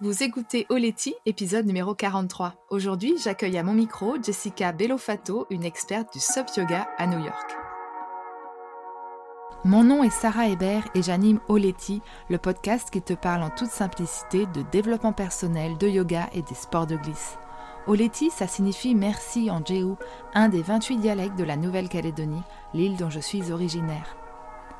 Vous écoutez Oleti, épisode numéro 43. Aujourd'hui, j'accueille à mon micro Jessica Bellofato, une experte du SUP Yoga à New York. Mon nom est Sarah Hébert et j'anime Oleti, le podcast qui te parle en toute simplicité de développement personnel, de yoga et des sports de glisse. Oleti, ça signifie merci en Jéhu, un des 28 dialectes de la Nouvelle-Calédonie, l'île dont je suis originaire.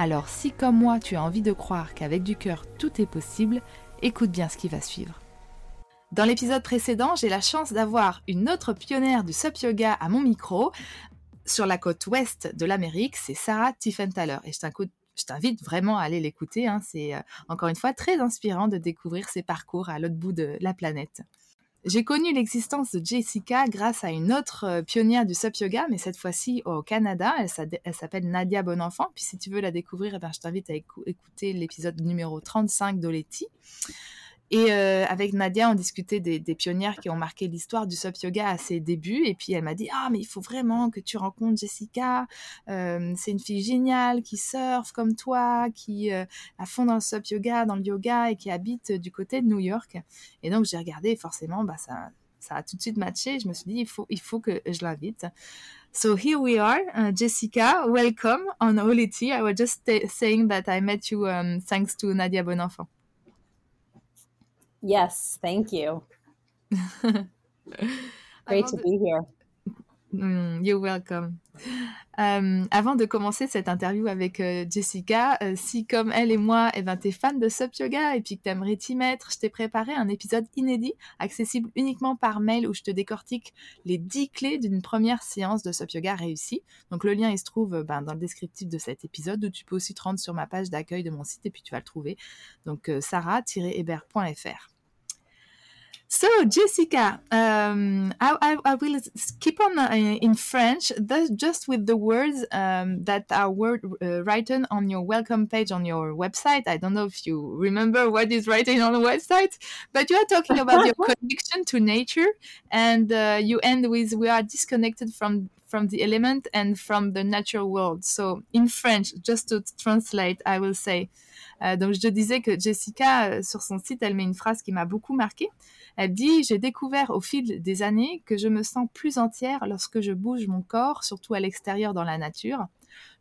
Alors si comme moi tu as envie de croire qu'avec du cœur tout est possible, écoute bien ce qui va suivre. Dans l'épisode précédent, j'ai la chance d'avoir une autre pionnière du sup yoga à mon micro. Sur la côte ouest de l'Amérique, c'est Sarah Tiffenthaler. Et je t'invite vraiment à aller l'écouter. Hein. C'est euh, encore une fois très inspirant de découvrir ses parcours à l'autre bout de la planète. J'ai connu l'existence de Jessica grâce à une autre euh, pionnière du SUP Yoga, mais cette fois-ci au Canada. Elle s'appelle Nadia Bonenfant. Puis si tu veux la découvrir, eh ben, je t'invite à écouter l'épisode numéro 35 d'Oleti. Et euh, avec Nadia, on discutait des, pionnières qui ont marqué l'histoire du SUP Yoga à ses débuts. Et puis elle m'a dit Ah, mais il faut vraiment que tu rencontres Jessica. Euh, c'est une fille géniale qui surfe comme toi, qui euh, a fond dans le SUP Yoga, dans le yoga et qui habite du côté de New York. Et donc j'ai regardé, forcément, bah, ça, ça a tout de suite matché. Je me suis dit Il faut, il faut que je l'invite. So here we are, uh, Jessica. Welcome on Oleti. I was just saying that I met you um, thanks to Nadia Bonenfant. Yes, thank you. Great to be here. Mm, you're welcome. Euh, avant de commencer cette interview avec euh, Jessica, euh, si comme elle et moi, eh ben, t'es fan de Sup Yoga et puis que t'aimerais t'y mettre, je t'ai préparé un épisode inédit, accessible uniquement par mail où je te décortique les 10 clés d'une première séance de Sup Yoga réussie. Donc le lien, il se trouve ben, dans le descriptif de cet épisode où tu peux aussi te rendre sur ma page d'accueil de mon site et puis tu vas le trouver. Donc sarah-hébert.fr. So, Jessica, um, I, I, I, will keep on uh, in French, just with the words um, that are word, uh, written on your welcome page on your website. I don't know if you remember what is written on the website, but you are talking about your connection to nature, and uh, you end with "We are disconnected from from the element and from the natural world." So, in French, just to translate, I will say. Euh, donc, je disais que Jessica, euh, sur son site, elle met une phrase qui m'a beaucoup marquée. Elle dit J'ai découvert au fil des années que je me sens plus entière lorsque je bouge mon corps, surtout à l'extérieur dans la nature.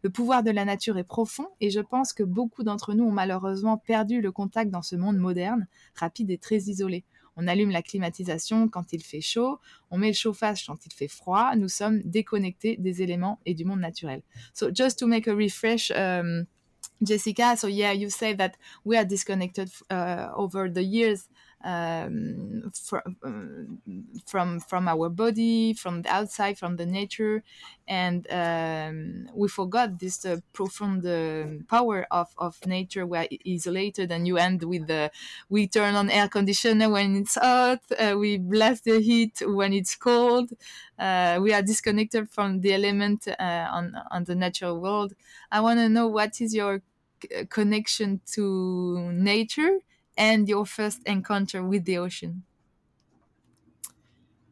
Le pouvoir de la nature est profond et je pense que beaucoup d'entre nous ont malheureusement perdu le contact dans ce monde moderne, rapide et très isolé. On allume la climatisation quand il fait chaud, on met le chauffage quand il fait froid, nous sommes déconnectés des éléments et du monde naturel. So just to make a refresh, um, Jessica, so yeah, you say that we are disconnected uh, over the years um, from from from our body, from the outside, from the nature, and um, we forgot this uh, profound uh, power of, of nature. We are isolated, and you end with the we turn on air conditioner when it's hot, uh, we blast the heat when it's cold. Uh, we are disconnected from the element uh, on on the natural world. I want to know what is your connection to nature and your first encounter with the ocean?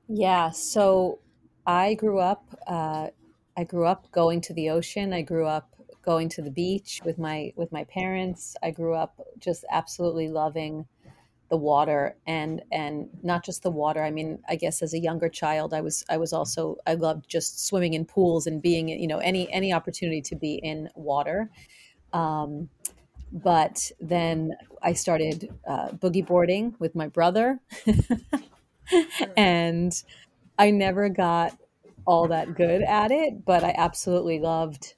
Yeah, so I grew up. Uh, I grew up going to the ocean. I grew up going to the beach with my with my parents. I grew up just absolutely loving the water and and not just the water. I mean, I guess as a younger child, I was I was also I loved just swimming in pools and being you know any any opportunity to be in water. Um, but then I started uh, boogie boarding with my brother, and I never got all that good at it, but I absolutely loved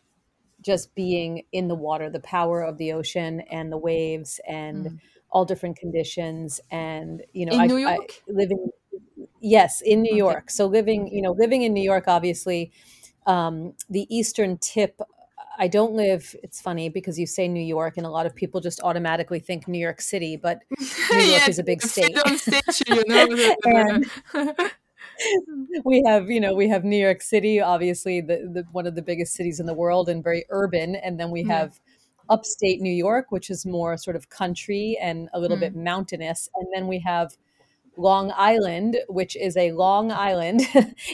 just being in the water, the power of the ocean and the waves and mm. all different conditions. And you know, in I, New York, I, living yes, in New okay. York. So living, you know, living in New York, obviously, um, the eastern tip I don't live. It's funny because you say New York, and a lot of people just automatically think New York City, but New York is a big state. state you know? we have you know we have new york city obviously the, the one of the biggest cities in the world and very urban and then we Yeah. have upstate new york which is more sort of country and a little Mm. bit mountainous and then we have long island which is a long island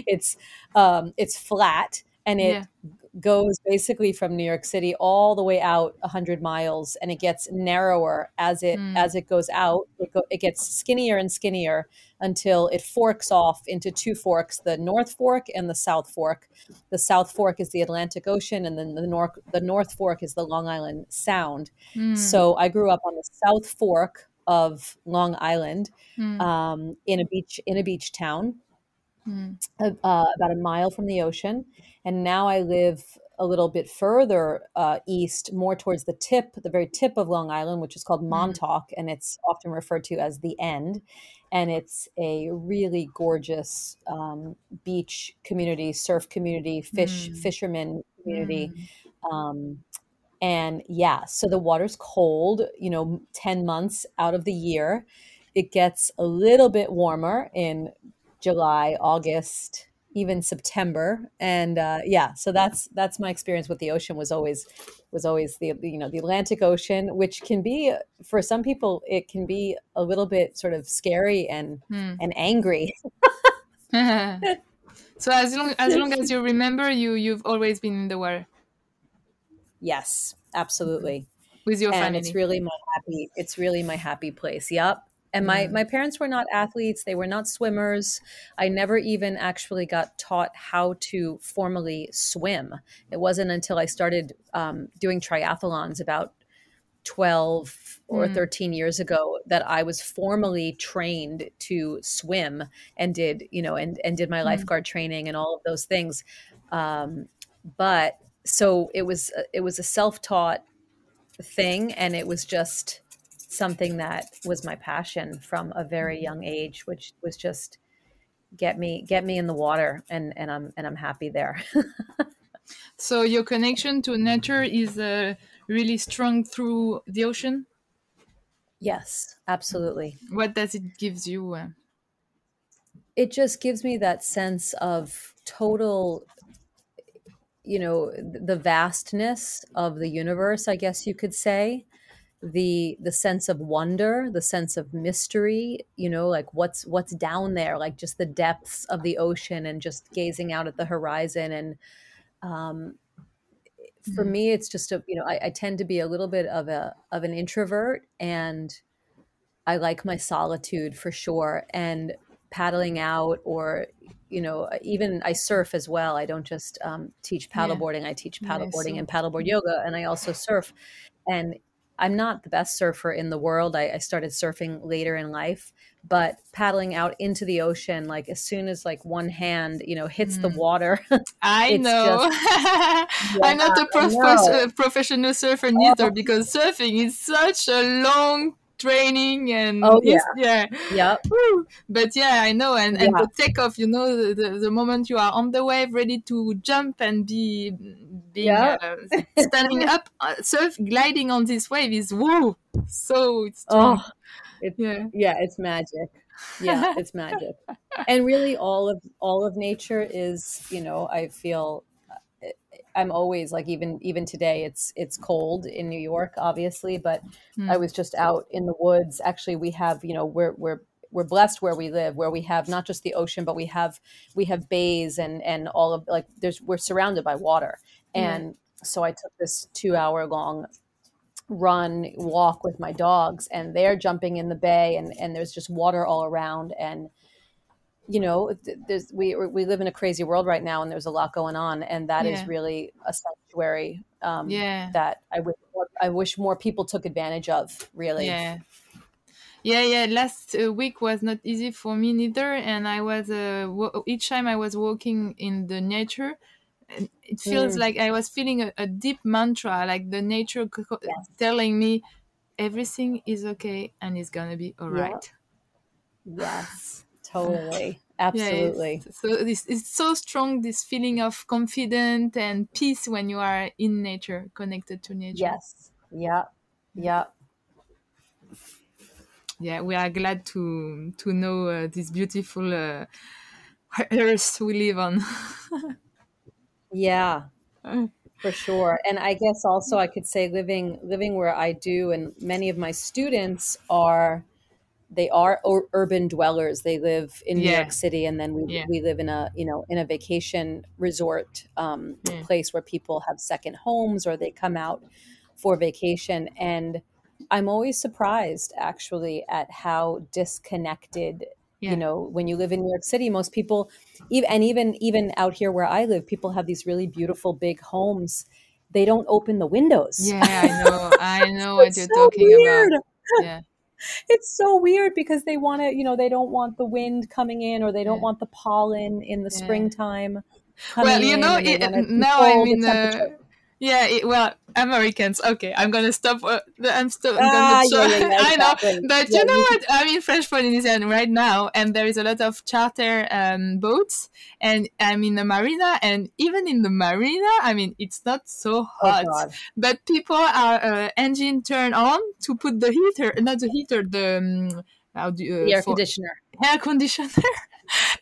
it's um it's flat and it Yeah. Goes basically from New York City all the way out 100 miles and it gets narrower as it Mm. as it goes out it, go, it gets skinnier and skinnier until it forks off into two forks the North Fork and the South Fork the South Fork is the Atlantic Ocean and then the North the North Fork is the Long Island Sound Mm. so I grew up on the South Fork of Long Island Mm. um, in a beach in a beach town Mm. uh, about a mile from the ocean. And now I live a little bit further uh, east, more towards the tip, the very tip of Long Island, which is called Mm. Montauk, and it's often referred to as the end. And it's a really gorgeous um, beach community, surf community, fish Mm. fisherman community. Mm. Um, and yeah, so the water's cold, you know, 10 months out of the year. It gets a little bit warmer in July, August, even September. And uh, yeah, so that's that's my experience with the ocean was always was always the you know the Atlantic Ocean, which can be for some people it can be a little bit sort of scary and Mm. and angry. so as long as long as you remember, you you've always been in the water yes, absolutely. with your and family. it's really my happy it's really my happy place yep and my my parents were not athletes. They were not swimmers. I never even actually got taught how to formally swim. It wasn't until i started um, doing triathlons about 12 or Mm. 13 years ago that i was formally trained to swim and did you know and and did my Mm. lifeguard training and all of those things. Um, but so it was it was a self-taught thing and it was just something that was my passion from a very young age which was just get me get me in the water and and I'm and I'm happy there so your connection to nature is uh, really strong through the ocean. yes absolutely What does it gives you? Uh, it just gives me that sense of total you know the vastness of the universe i guess you could say the the sense of wonder the sense of mystery you know like what's what's down there like just the depths of the ocean and just gazing out at the horizon. And um for Mm. me it's just a you know I, I tend to be a little bit of a of an introvert and i like my solitude for sure. And paddling out or you know even i surf as well. I don't just um, teach Yeah. paddleboarding. I teach Yeah, I paddleboarding and paddleboard yoga and i also surf. And i'm not the best surfer in the world I, I started surfing later in life but paddling out into the ocean like as soon as like one hand you know hits the Mm. water I know. I'm not a prof- know. professional surfer neither because surfing is such a long training and Oh, yeah. yep But yeah, I know. And, and Yeah. the takeoff, you know, the, the, the moment you are on the wave, ready to jump and be being Yeah. uh, standing up, uh, surf, gliding on this wave is woo. So it's oh it's Yeah. yeah it's magic yeah it's magic and really all of all of nature is you know i feel i'm always like even even today it's it's cold in new york obviously but i Mm. was just out in the woods actually we have you know we're we're we're blessed where we live where we have not just the ocean but we have we have bays and and all of like there's we're surrounded by water Yeah. and so i took this two hour long run walk with my dogs and they're jumping in the bay and and there's just water all around and you know there's we we live in a crazy world right now and there's a lot going on and that is Yeah. really a sanctuary um Yeah. that i wish more, i wish more people took advantage of really Yeah. Yeah, yeah. Last uh, week was not easy for me neither, and I was uh, each time I was walking in the nature, it feels Mm. like I was feeling a, a deep mantra, like the nature co- Yes. telling me everything is okay and it's gonna be all Yeah. right. yes totally Yeah, absolutely it's, so this it's so strong. This feeling of confidence and peace when you are in nature, connected to nature. yes yeah yeah yeah we are glad to to know uh, this beautiful uh, earth we live on. yeah, for sure. And I guess also I could say living living where I do, and many of my students are they are urban dwellers. They live in New York City, and then we Yeah. we live in a you know in a vacation resort um, Yeah. place where people have second homes or they come out for vacation. And I'm always surprised actually at how disconnected Yeah. you know when you live in New York City. Most people, even and even even out here where I live, people have these really beautiful big homes. They don't open the windows. Yeah, I know. I know what you're so talking weird. about. Yeah. It's so weird because they want to, you know, they don't want the wind coming in or they don't Yeah. want the pollen in the Yeah. springtime Well, you know, it, now I'm the in temperature. Yeah. It, well, Americans. Okay, I'm gonna stop. Uh, I'm still. I'm Ah, gonna yeah, yeah, yeah, I know, but you know what? I'm in French Polynesian right now, and there is a lot of charter um, boats, and I'm in the marina, and even in the marina, I mean, it's not so Oh hot, God. but people are uh, engine turn on to put the heater, not the heater, the um, how do you, uh, air for conditioner. air conditioner.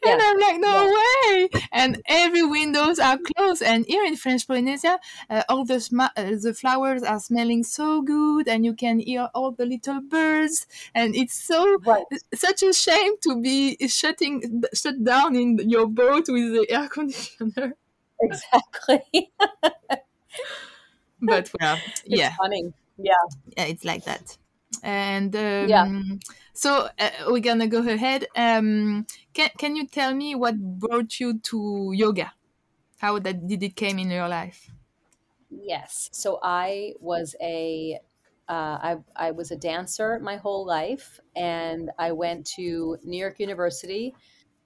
Yeah. And I'm like, no Yeah. way! And every windows are closed. And here in French Polynesia, uh, all the sma- uh, the flowers are smelling so good, and you can hear all the little birds. And it's so Right. such a shame to be shutting shut down in your boat with the air conditioner. Exactly. But well, It's yeah, funny. Yeah. yeah, it's like that. And um, Yeah. So uh, we're gonna go ahead. Um, can can you tell me what brought you to yoga? How that did it came in your life? Yes. So I was a uh, I, I was a dancer my whole life, and I went to New York University.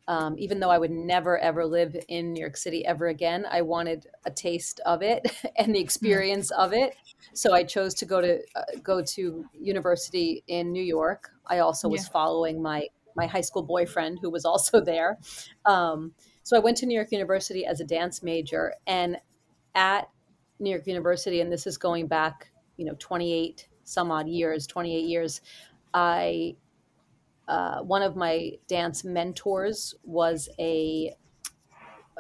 Um, even though I would never ever live in New York City ever again, I wanted a taste of it and the experience of it. So I chose to go to uh, go to university in New York. I also was Yeah. following my my high school boyfriend who was also there. Um, so I went to New York University as a dance major, and at New York University, and this is going back, you know, 28 some odd years, 28 years, I, uh, one of my dance mentors was a,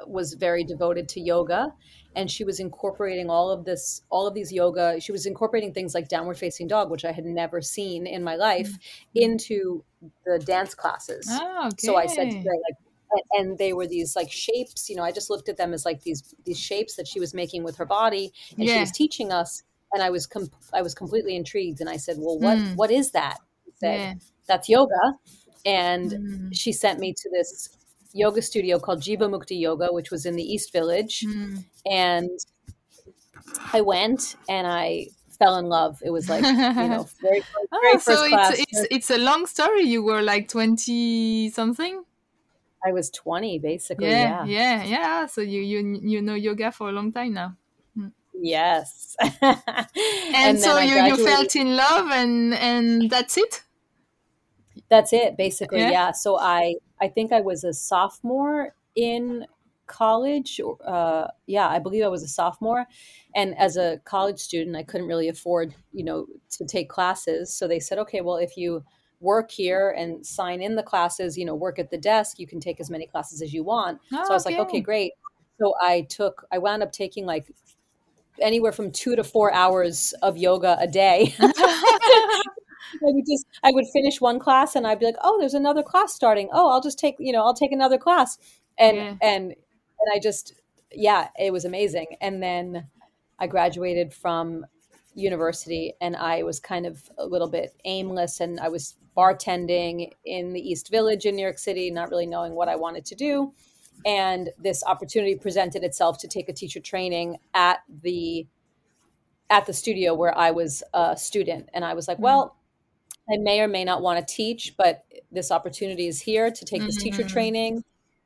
was very devoted to yoga and she was incorporating all of this all of these yoga she was incorporating things like downward facing dog which i had never seen in my life into the dance classes Ah, okay. so I said to her, like, and- they were these like shapes, you know, I just looked at them as like these these shapes that she was making with her body, and she was teaching us, and I was com- I was completely intrigued, and I said, well, what Mm. what is that? She said, yeah. That's yoga, and Mm, she sent me to this yoga studio called Jivamukti Yoga, which was in the East Village, mm. and I went and I fell in love. It was like you know very Ah, very so first class. it's it's it's a long story. You were like twenty something. I was twenty basically. Yeah, yeah. yeah, yeah. So you you you know yoga for a long time now. Yes. And, so you, you felt in love and and that's it. That's it, basically. Yeah? Yeah. So I I think I was a sophomore in college. Uh, yeah, I believe I was a sophomore, and as a college student, I couldn't really afford, you know, to take classes. So they said, okay, well, if you work here and sign in the classes, you know, work at the desk, you can take as many classes as you want. Oh, so I was like, okay, great. So I took, I wound up taking like anywhere from two to four hours of yoga a day. I would just I would finish one class and I'd be like, oh, there's another class starting. Oh, I'll just take you know I'll take another class, and Yeah. and and I just yeah, it was amazing. And then I graduated from university and I was kind of a little bit aimless and I was bartending in the East Village in New York City, not really knowing what I wanted to do. And this opportunity presented itself to take a teacher training at the at the studio where I was a student. And I was like, Mhm. well, I may or may not want to teach, but this opportunity is here to take this teacher Mhm. training.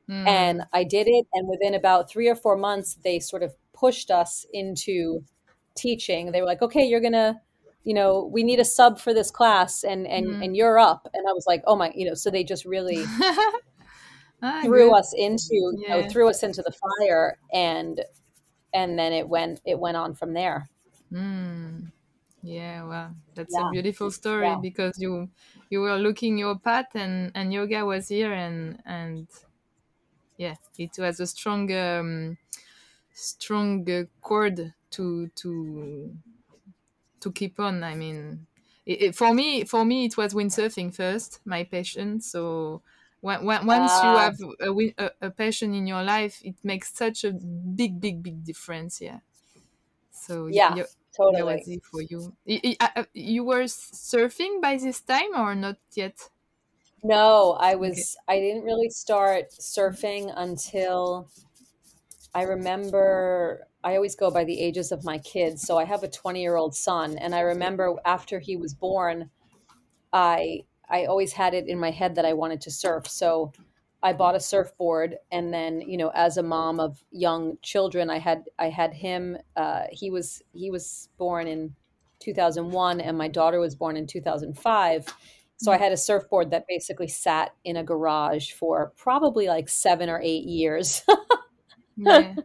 Mm. And I did it. And within about three or four months, they sort of pushed us into teaching. They were like, okay, you're going to, you know, we need a sub for this class and, and, Mhm. and you're up. And I was like, oh my, you know, so they just really ah, threw good. us into, you know, threw us into the fire and, and then it went, it went on from there. Mm. Yeah, well, that's Yeah. a beautiful story Yeah. because you you were looking your path and and yoga was here and and yeah, it was a strong, um, strong uh, cord to to to keep on. I mean, it, it, for me, for me, it was windsurfing first, my passion. So when, when, once you Ah, have a, a, a passion in your life, it makes such a big, big, big difference. Yeah. So yeah, you, that totally. was it for you. Y- uh, You were surfing by this time or not yet? No, I Okay. was I didn't really start surfing until I remember I always go by the ages of my kids. So I have a 20-year-old son, and I remember after he was born, I I always had it in my head that I wanted to surf. So I bought a surfboard, and then you know, as a mom of young children, I had I had him. Uh, he was he was born in 2001, and my daughter was born in 2005. So I had a surfboard that basically sat in a garage for probably like seven or eight years Yeah.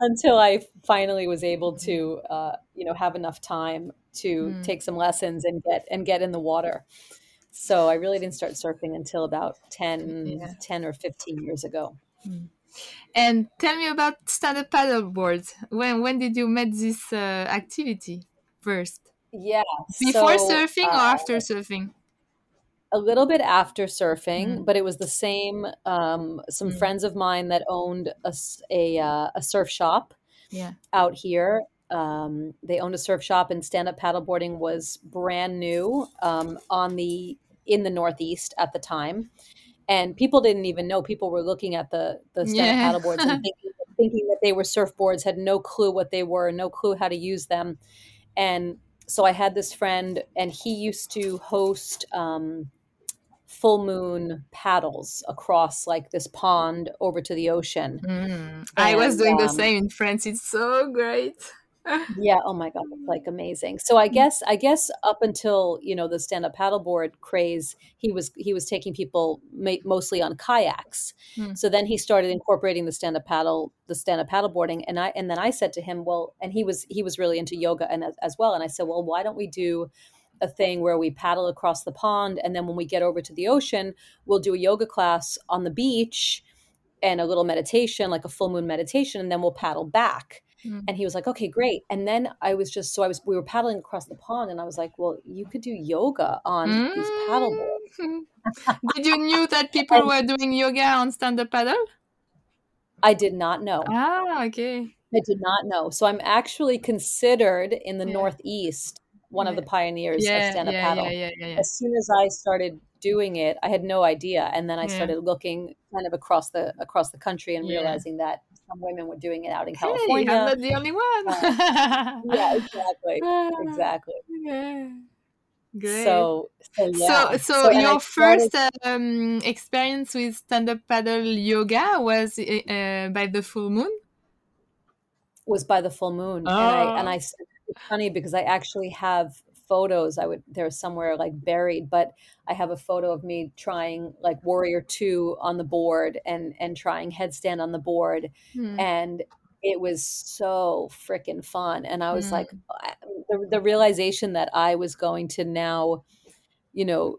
until I finally was able to, uh, you know, have enough time to Mm. take some lessons and get and get in the water. So I really didn't start surfing until about 10, Yeah. 10 or 15 years ago. Mm. And tell me about stand-up paddleboard. When when did you met this uh, activity first? Yeah, Before so surfing or uh, after surfing? a little bit after surfing, Mm. but it was the same. Um, some Mm. friends of mine that owned a a, uh, a surf shop Yeah. out here. Um, they owned a surf shop, and stand up paddleboarding was brand new um, on the in the Northeast at the time. and people didn't even know people were looking at the the stand-up Yeah. paddleboards and thinking, thinking that they were surfboards had no clue what they were no clue how to use them and so i had this friend and he used to host um, full moon paddles across like this pond over to the ocean Mm. I was and doing the um, same in France. It's so great. Yeah, oh my God, it's like amazing. So I guess I guess up until, you know, the stand-up paddleboard craze, he was he was taking people mostly on kayaks. Mm. So then he started incorporating the stand-up paddle, the stand-up paddleboarding, and I and then I said to him, well, and he was he was really into yoga and as, as well, and I said, well, why don't we do a thing where we paddle across the pond, and then when we get over to the ocean, we'll do a yoga class on the beach and a little meditation, like a full moon meditation, and then we'll paddle back. Mm. And he was like, okay, great. And then I was just, so I was, we were paddling across the pond and I was like, well, you could do yoga on these paddle boards. Mm. Did you knew that people And were doing yoga on stand-up paddle? I did not know. Ah, okay. I did not know. So I'm actually considered in the Yeah. Northeast one of the pioneers of stand up yeah, paddle. yeah, yeah, yeah, yeah. As soon as I started doing it, I had no idea. And then I Yeah. started looking kind of across the across the country and Yeah. realizing that some women were doing it out in Hey, I'm California. not the only one. Uh, yeah, exactly. Ah, Exactly. yeah. Great. So so So, yeah. so So your started first um, experience with stand-up paddle yoga was uh, by the full moon? was by the full moon. And I and Oh, I it's funny because I actually have photos. I would they're somewhere like buried, but I have a photo of me trying like warrior two on the board and and trying headstand on the board. hmm, And it was so freaking fun. And I was like, hmm, the, the realization that I was going to now, you know,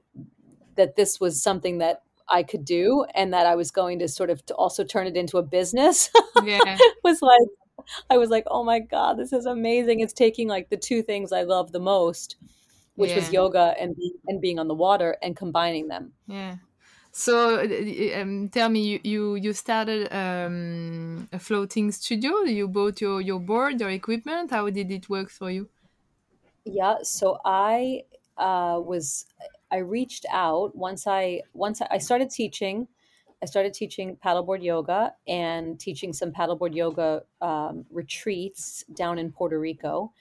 that this was something that I could do and that I was going to sort of to also turn it into a business yeah, was like I was like, "Oh my god, this is amazing." It's taking like the two things I love the most, which was yoga and and being on the water and combining them. yeah. So, uh, um, tell me, you you, you started um, a floating studio. You bought your your board, your equipment. How did it work for you? Yeah, so I uh, was I reached out once I once I started teaching. I started teaching paddleboard yoga and teaching some paddleboard yoga um, retreats down in Puerto Rico.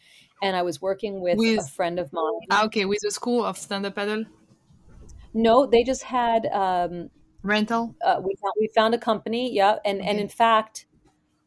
And I was working with a friend of mine. ah, okay, with the school of stand-up paddle No, they just had um, rental. uh, we found we found a company, yeah, and and in fact,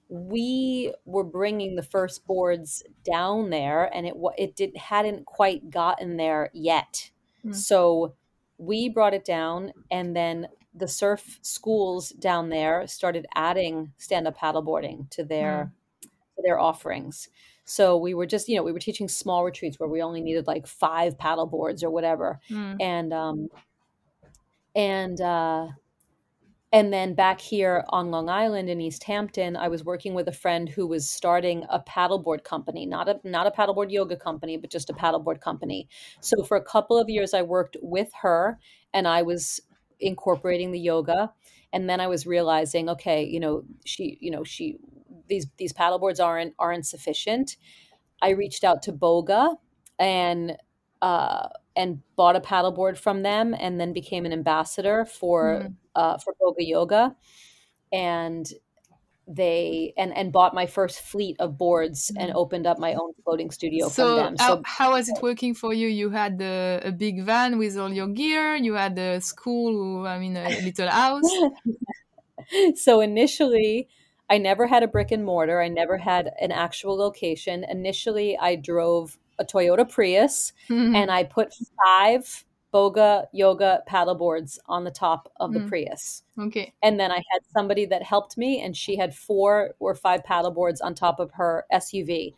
we were bringing the first boards down there, and it it did hadn't quite gotten there yet. Mm, So we brought it down, and then the surf schools down there started adding stand up paddleboarding to mm, their to their offerings. So we were just, you know, we were teaching small retreats where we only needed like five paddle boards or whatever, mm, and um, and uh, and then back here on Long Island in East Hampton, I was working with a friend who was starting a paddleboard company, not a not a paddleboard yoga company, but just a paddleboard company. So for a couple of years I worked with her and I was incorporating the yoga and then I was realizing, okay, you know, she, you know, she these these paddleboards aren't aren't sufficient. I reached out to Boga and uh and bought a paddleboard from them and then became an ambassador for Mm. uh, for Boga Yoga and they and and bought my first fleet of boards and Mm. opened up my own floating studio from So them. how, So how was it working for you? You had a, a big van with all your gear. You had a school, I mean, a little house. so initially I never had a brick and mortar. I never had an actual location. Initially I drove a Toyota Prius and I put five Boga yoga paddleboards on the top of the Mm. Prius. okay. And then I had somebody that helped me, and she had four or five paddleboards on top of her SUV.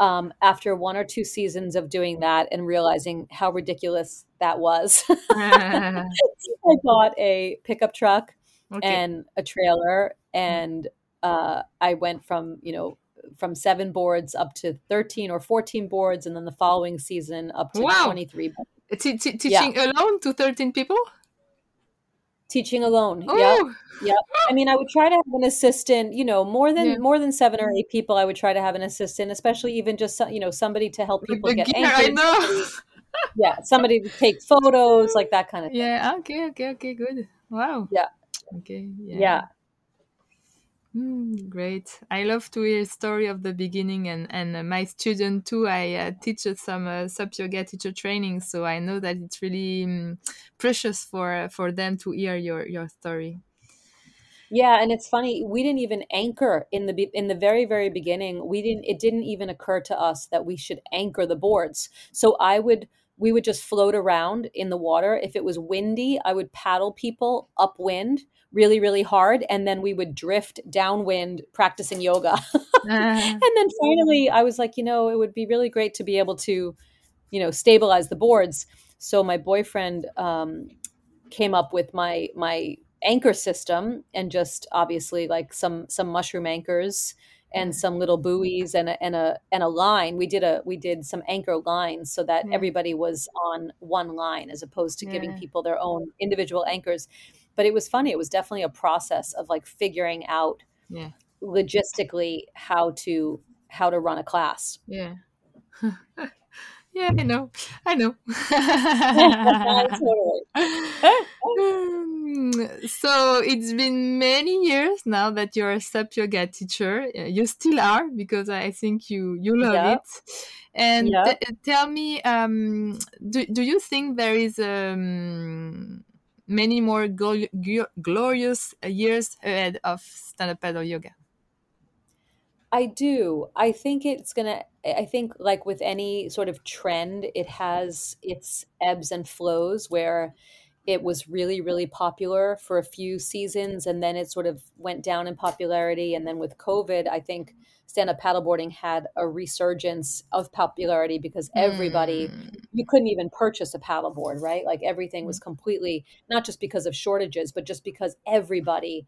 Um, after one or two seasons of doing that and realizing how ridiculous that was, I bought a pickup truck okay. and a trailer, and uh, I went from you know from seven boards up to thirteen or fourteen boards, and then the following season up to Wow. twenty three. T- t- teaching alone to 13 people? Teaching alone, yeah. Oh, I mean, I would try to have an assistant, you know, more than Yeah. more than seven or eight people. I would try to have an assistant, especially even just you know somebody to help people get gear, I know. Yeah, somebody to take photos, like that kind of thing. yeah, okay, okay, okay, good. Wow. Yeah. Okay, yeah. Yeah, Mm, great. I love to hear story of the beginning and and uh, my student too. I uh, teach some uh, SUP yoga teacher training, so I know that it's really um, precious for uh, for them to hear your your story. yeah, and it's funny. We didn't even anchor in the in the very very beginning. We didn't. It didn't even occur to us that we should anchor the boards. So I would. We would just float around in the water. If it was windy, I would paddle people upwind really, really hard, and then we would drift downwind practicing yoga. Ah, and then finally i was like you know it would be really great to be able to you know stabilize the boards. So my boyfriend um, came up with my my anchor system and just obviously like some some mushroom anchors and some little buoys and a, and a and a line. We did a we did some anchor lines so that Yeah. everybody was on one line as opposed to giving people their own individual anchors but it was funny it was definitely a process of like figuring out yeah, logistically how to how to run a class. yeah, yeah. I know, I know. So it's been many years now that you're a SUP yoga teacher. Uh, You still are because I think you you love it. And tell me, um, do do you think there is um, many more glo- glo- glorious years ahead of stand up paddle yoga? I do. I think it's gonna. I think like with any sort of trend, it has its ebbs and flows where it was really really popular for a few seasons and then it sort of went down in popularity and then with covid i think stand up paddleboarding had a resurgence of popularity because everybody Mm, you couldn't even purchase a paddleboard, right? Like everything was completely not just because of shortages, but just because everybody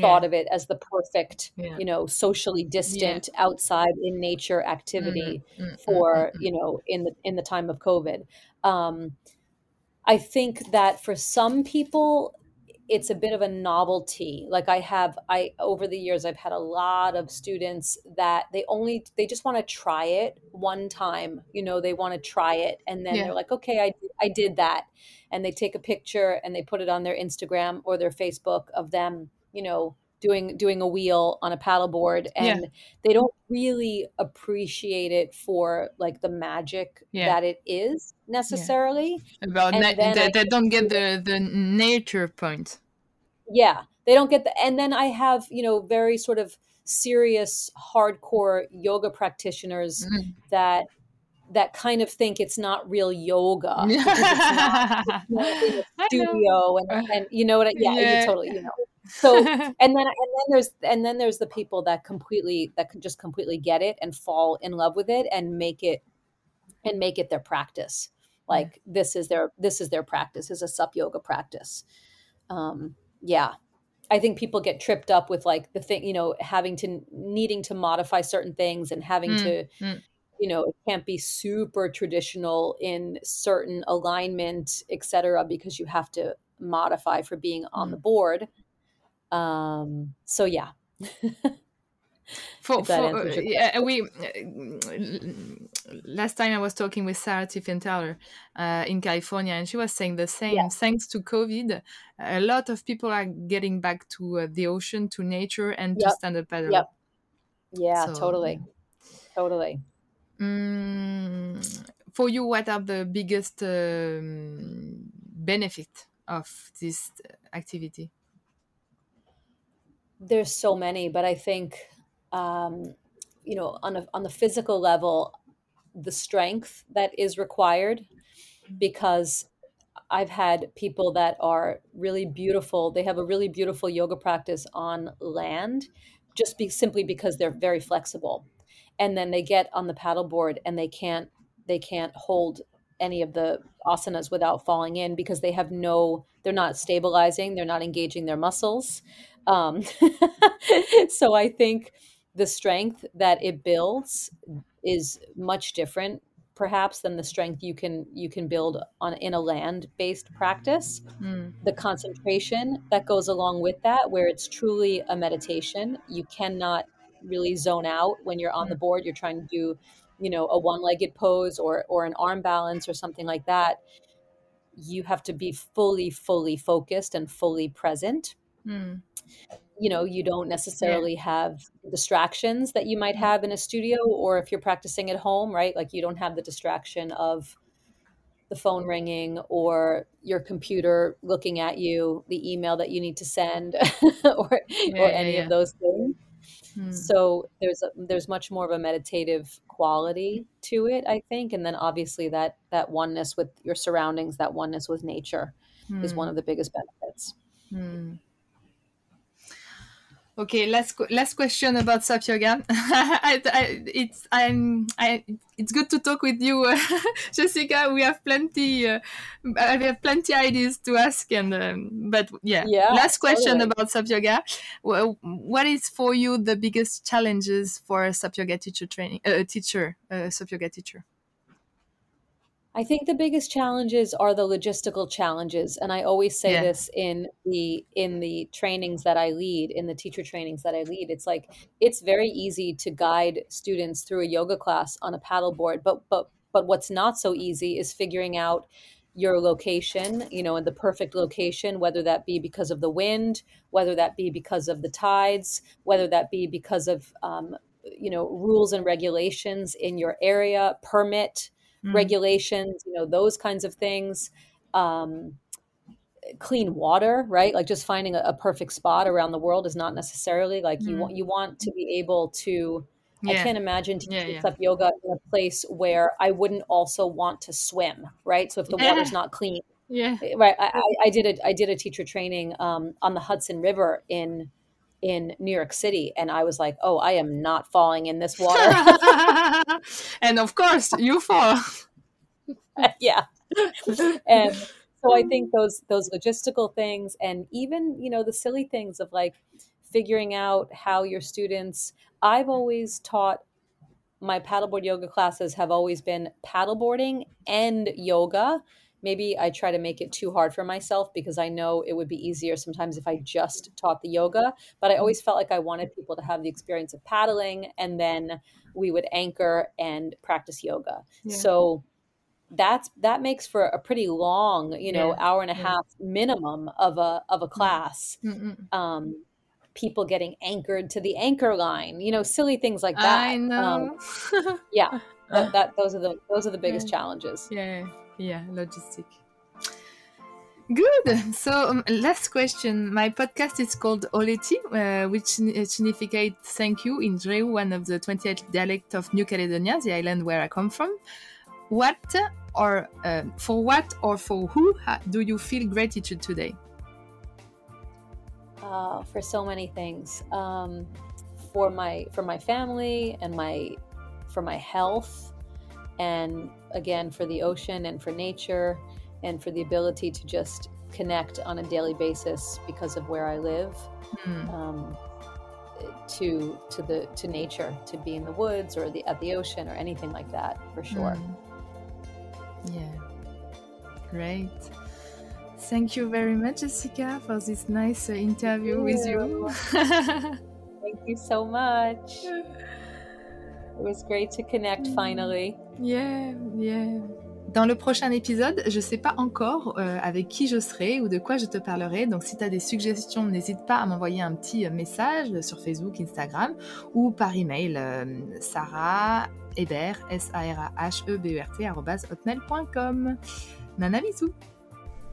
thought yeah, of it as the perfect, yeah, you know, socially yeah. distant, outside in nature Mm, activity mm, mm, mm, for, mm. you know, in the in the time of COVID. Um, I think that for some people, it's a bit of a novelty. Like I have, I over the years, I've had a lot of students that they only they just want to try it one time. You know, they want to try it, and then Yeah, they're like, okay, I I did that, and they take a picture and they put it on their Instagram or their Facebook of them, you know, doing doing a wheel on a paddleboard, yeah, and they don't really appreciate it for like the magic yeah, that it is necessarily. About And na- they, they don't get the the nature point. yeah they don't get the and then i have you know very sort of serious hardcore yoga practitioners Mm. that that kind of think it's not real yoga it's not it's not in a I studio and and you know what I, yeah, you Yeah. totally you know so and then and then there's and then there's the people that completely that can just completely get it and fall in love with it and make it and make it their practice. Like this is their this is their practice is a sup yoga practice. Um yeah. I think people get tripped up with like the thing you know having to needing to modify certain things and having Mm, to mm. you know it can't be super traditional in certain alignment etc because you have to modify for being on the Mm. board um so yeah. For, for uh, yeah, we last time I was talking with Sarah Tiefenthaler uh, in California, and she was saying the same. yeah. Thanks to COVID, a lot of people are getting back to uh, the ocean, to nature, and to yep stand up paddle. yep yeah So, totally. totally. Mm, for you, what are the biggest um, benefit of this activity? There's so many but i think um you know on a on the physical level the strength that is required because I've had people that are really beautiful. They have a really beautiful yoga practice on land just be simply because they're very flexible. And then they get on the paddleboard and they can't they can't hold any of the asanas without falling in because they have no they're not stabilizing, they're not engaging their muscles. Um, so I think the strength that it builds is much different perhaps than the strength you can you can build on in a land based practice. Mm, the concentration that goes along with that where it's truly a meditation you cannot really zone out when you're on the mm, board you're trying to do you know a one-legged pose or or an arm balance or something like that you have to be fully fully focused and fully present. Mm. You know you don't Yeah. necessarily have distractions that you might have in a studio or if you're practicing at home right like you don't have the distraction of the phone ringing or your computer looking at you the email that you need to send or or Yeah, yeah, any of those things. Mm, so there's a, there's much more of a meditative quality to it i think and then obviously that that oneness with your surroundings that oneness with nature is one of the biggest benefits. Mm. Okay, last last question about SUP Yoga. I, I, it's I'm I, it's good to talk with you, uh, Jessica. We have plenty uh, I have plenty ideas to ask, and um, but yeah, yeah last question totally about SUP Yoga. Wh- What is for you the biggest challenges for a SUP Yoga teacher training uh, teacher uh, SUP Yoga teacher? I think the biggest challenges are the logistical challenges, and I always say Yeah. this in the in the trainings that I lead, in the teacher trainings that I lead. It's like it's very easy to guide students through a yoga class on a paddleboard, but but but what's not so easy is figuring out your location, you know, in the perfect location, whether that be because of the wind, whether that be because of the tides, whether that be because of um, you know rules and regulations in your area, permit Mm, regulations, you know, those kinds of things. Um, clean water, right? Like just finding a, a perfect spot around the world is not necessarily like you mm. want. You want to be able to. I can't imagine yeah, teaching yeah, stuff yoga in a place where I wouldn't also want to swim, right? So if the water's not clean, yeah. right? I, I I did a I did a teacher training um, on the Hudson River in in New York City, and I was like, oh, I am not falling in this water. and of course, you fall. yeah. and so i think those those logistical things and even you know the silly things of like figuring out how your students i've always taught my paddleboard yoga classes have always been paddleboarding and yoga maybe i try to make it too hard for myself because i know it would be easier sometimes if i just taught the yoga but i always felt like i wanted people to have the experience of paddling and then we would anchor and practice yoga Yeah. so that's that makes for a pretty long you know Yeah. hour and a Yeah. half minimum of a of a Mm, class mm, mm. um people getting anchored to the anchor line you know silly things like I that um know. yeah that, that those are the those are the biggest challenges yeah, yeah, logistic. Good. So, um, last question. My podcast is called Oleti, uh, which signi- uh, significates thank you in Drehu, one of the 28 dialects of New Caledonia, the island where I come from. What or uh, for what or for who do you feel gratitude today? uh, for so many things um for my for my family and my for my health and again for the ocean and for nature and for the ability to just connect on a daily basis because of where I live. Mm. Um, to to the to nature to be in the woods or the at the ocean or anything like that for sure Mm. Yeah. Great. Thank you very much, Jessica, for this nice uh, interview with you. thank you so much it was great to connect finally yeah, yeah. Dans le prochain épisode, je sais pas encore euh, avec qui je serai ou de quoi je te parlerai. Donc si tu as des suggestions, n'hésite pas à m'envoyer un petit euh, message sur Facebook, Instagram ou par email euh, Sarah Hébert, s a r a h e b e r t hotmail.com. Nana bisous.